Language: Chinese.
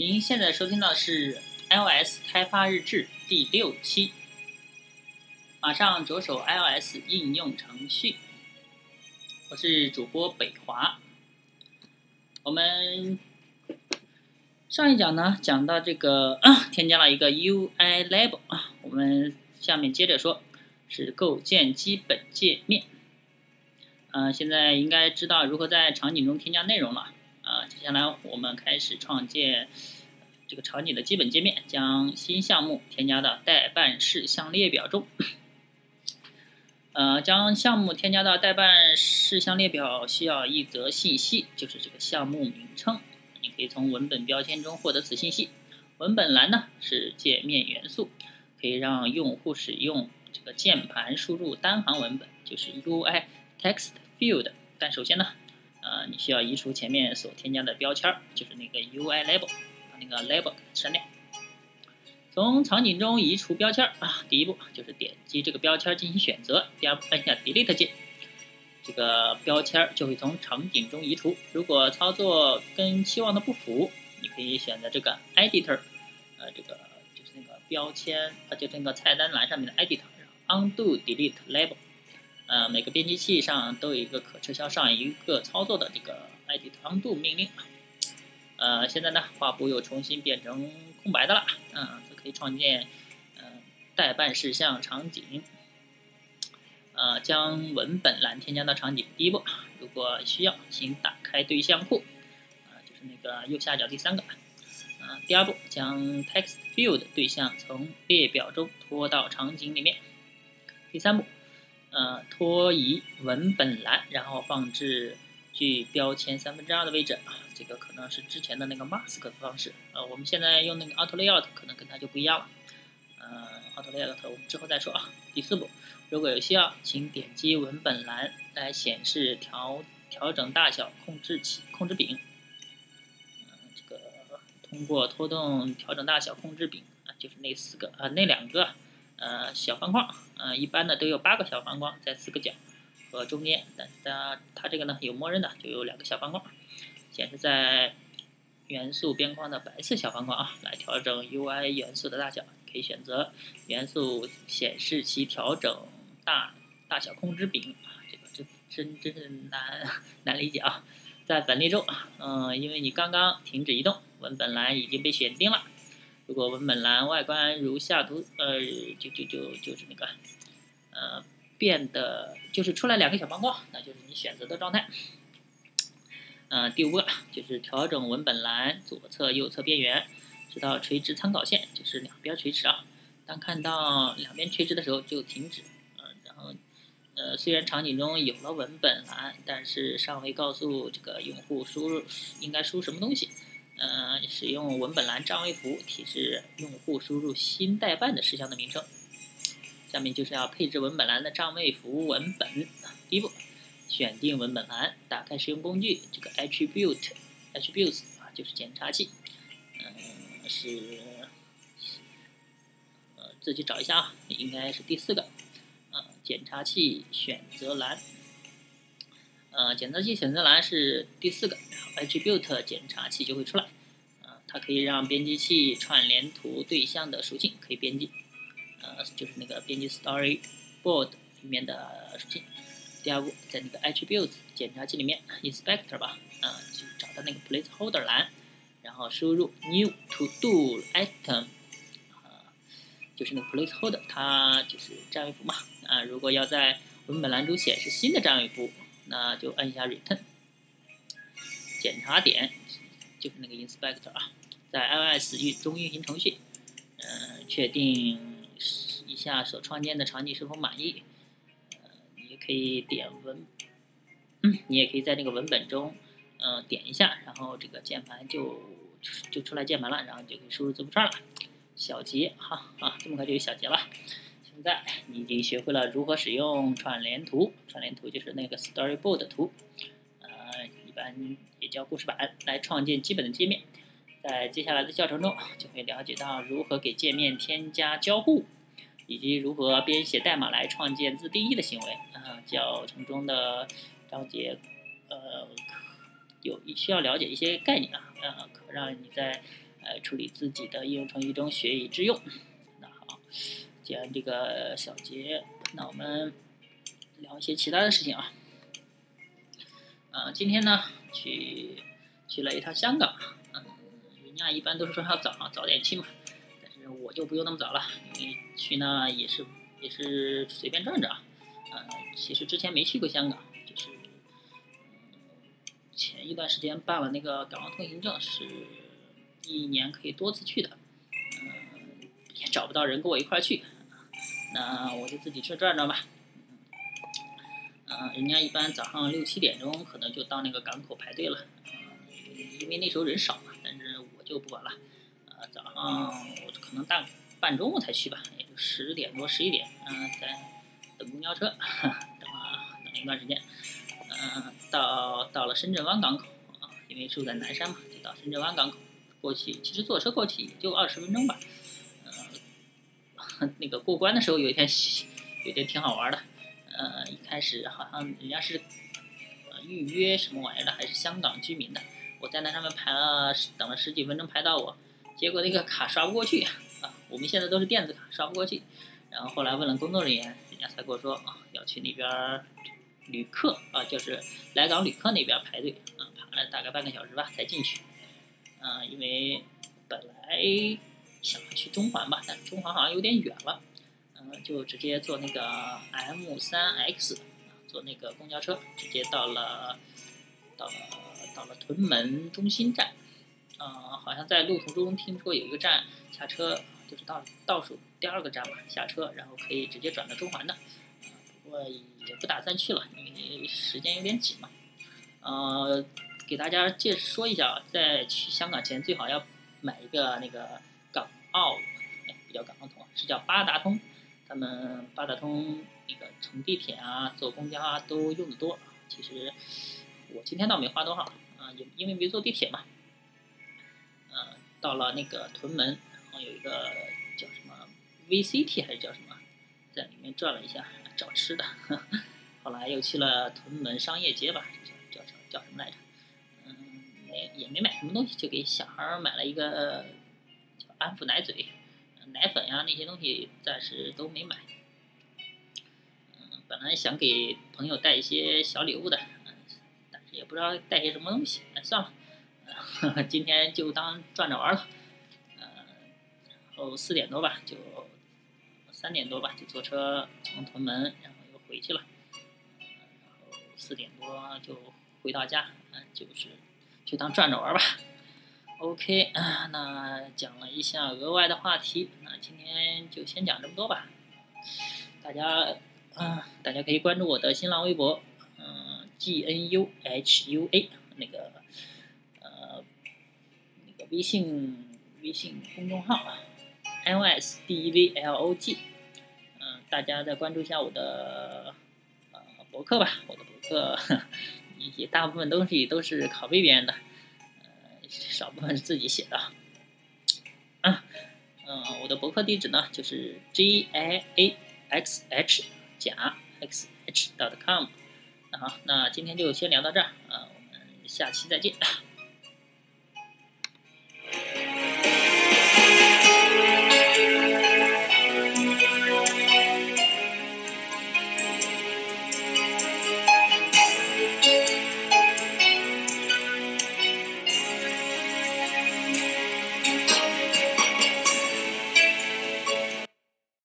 您现在收听到的是 iOS 开发日志第六期，马上着手 iOS 应用程序。我是主播北华。我们上一讲呢讲到这个，添加了一个 UI label 啊，我们下面接着说，是构建基本界面。呃，现在应该知道如何在场景中添加内容了。啊，接下来我们开始创建这个场景的基本界面，将新项目添加到待办事项列表中。呃，将项目添加到待办事项列表需要一则信息，就是这个项目名称。你可以从文本标签中获得此信息。文本栏呢是界面元素，可以让用户使用这个键盘输入单行文本，就是 UI text field。但首先呢，呃，你需要移除前面所添加的标签，就是那个 UI label，那个 label 删掉。从场景中移除标签啊，第一步就是点击这个标签进行选择，第二步按下 Delete 键，这个标签就会从场景中移除。如果操作跟期望的不符，你可以选择这个 Editor，呃，这个就是那个标签，呃，就那个菜单栏上面的 editor，然后 undo Delete Label，呃，每个编辑器上都有一个可撤销上一个操作的这个 Edit Undo 命令啊。呃，现在呢，画布又重新变成空白的了，嗯。可以创建，嗯，待办事项场景，呃，将文本栏添加到场景。第一步，如果需要，请打开对象库，啊，就是那个右下角第三个，啊，第二步，将 text field 对象从列表中拖到场景里面。第三步，呃，拖移文本栏，然后放置距标签三分之二的位置啊。这个可能是之前的那个 mask 的方式，呃，我们现在用那个 auto layout 可能跟它就不一样了，呃，auto layout 我们之后再说啊。第四步，如果有需要，请点击文本栏来显示调调整大小控制器控制柄，这个通过拖动调整大小控制柄啊，就是那四个啊那两个呃小方框，呃，一般的都有八个小方框在四个角和中间，但它它这个呢有默认的就有两个小方框。显示在元素边框的白色小方框啊，来调整 UI 元素的大小，可以选择元素显示其调整大大小控制柄啊，这个真真真是难难理解啊。在本例中，嗯，因为你刚刚停止移动，文本栏已经被选定了。如果文本栏外观如下图，呃，就就就就是那个，呃，变得就是出来两个小方框，那就是你选择的状态。呃，第五个就是调整文本栏左侧、右侧边缘，直到垂直参考线，就是两边垂直啊。当看到两边垂直的时候就停止。呃，然后，呃，虽然场景中有了文本栏，但是尚未告诉这个用户输入应该输什么东西。呃，使用文本栏占位符提示用户输入新代办的事项的名称。下面就是要配置文本栏的占位符文本。第一步。选定文本栏，打开使用工具，这个 attribute，attributes 啊，就是检查器，嗯，是，呃，自己找一下啊，应该是第四个，呃，检查器选择栏，呃，检查器选择栏是第四个，然后 attribute 检查器就会出来，呃，它可以让编辑器串联图对象的属性可以编辑，就是那个编辑 storyboard 里面的属性。第二步，在那个 attributes 检查器里面，inspector 吧，啊，就找到那个 placeholder 栏，然后输入 new to do item，啊，就是那个 placeholder，它就是占位符嘛，啊，如果要在文本栏中显示新的占位符，那就按一下 return。检查点就是那个 inspector 啊，在 iOS 运中运行程序，嗯，确定下所创建的场景是否满意。呃，你可以点文，你也可以在那个文本中，嗯，点一下，然后这个键盘就就出来键盘了，然后就可以输入字符串了。小结哈啊，这么快就有小结了。现在你已经学会了如何使用串联图，串联图就是那个 storyboard 图，呃，一般也叫故事板，来创建基本的界面。在接下来的教程中，就会了解到如何给界面添加交互。以及如何编写代码来创建自定义的行为啊，教程中的章节，呃，有需要了解一些概念啊，呃，可让你在呃处理自己的应用程序中学以致用。那好，既然这个小结，那我们聊一些其他的事情啊。呃，今天呢去去了一趟香港，嗯，人家一般都是说要早早点去嘛，我就不用那么早了，因为去那也是也是随便转转啊。呃，其实之前没去过香港，就是前一段时间办了那个港澳通行证，是一年可以多次去的，嗯，也找不到人跟我一块去，那我就自己去转转吧。嗯，人家一般早上六七点钟可能就到那个港口排队了，因为那时候人少嘛，但是我就不管了，嗯，我可能大半中午才去吧，也就十点多十一点，嗯，在。等公交车，等了等一段时间，嗯，到到了深圳湾港口啊，因为住在南山嘛，就到深圳湾港口过去。其实坐车过去也就二十分钟吧，嗯，那个过关的时候有一天，有一天挺好玩的，呃，一开始好像人家是预约什么玩意儿的，还是香港居民的，我在那上面排了等了十几分钟排到我，结果那个卡刷不过去啊，我们现在都是电子卡刷不过去，然后后来问了工作人员。人家才跟我说啊，要去那边旅客啊，就是来港旅客那边排队啊，排了大概半个小时吧才进去。嗯，因为本来想去中环吧，但中环好像有点远了，嗯，就直接坐那个 M 三 X，坐那个公交车，直接到了到了到了屯门中心站。啊，好像在路途中听说有一个站下车。就是倒倒数第二个站吧，下车，然后可以直接转到中环的，不过也不打算去了，因为时间有点紧嘛。呃，给大家介说一下，在去香港前最好要买一个那个港澳，哎，不叫港澳通，是叫八达通。他们八达通那个乘地铁啊、坐公交啊都用的多。其实我今天倒没花多少，啊，也因为没坐地铁嘛。到了那个屯门。然后有一个叫什么 VCT 还是叫什么，在里面转了一下找吃的，后来又去了屯门商业街吧，叫叫叫什么来着？嗯，没也没买什么东西，就给小孩买了一个叫安抚奶嘴、奶粉呀那些东西，暂时都没买。嗯，本来想给朋友带一些小礼物的，但是也不知道带些什么东西，哎，算了，今天就当转着玩了。呃，然后四点多吧，就三点多吧，就坐车从屯门，然后又回去了。然后四点多就回到家，嗯，就是就当转着玩吧。OK 啊，那讲了一下额外的话题，那今天就先讲这么多吧。大家，嗯，大家可以关注我的新浪微博，嗯，GNUHUA，那个微信微信公众号。L S D E V L O G，嗯，大家再关注一下我的呃博客吧，我的博客 一些大部分东西都是拷贝别人的，呃，少部分是自己写的。啊，嗯，我的博客地址呢就是 G I A X H 甲 X H dot com。那好，那今天就先聊到这儿，啊，我们下期再见。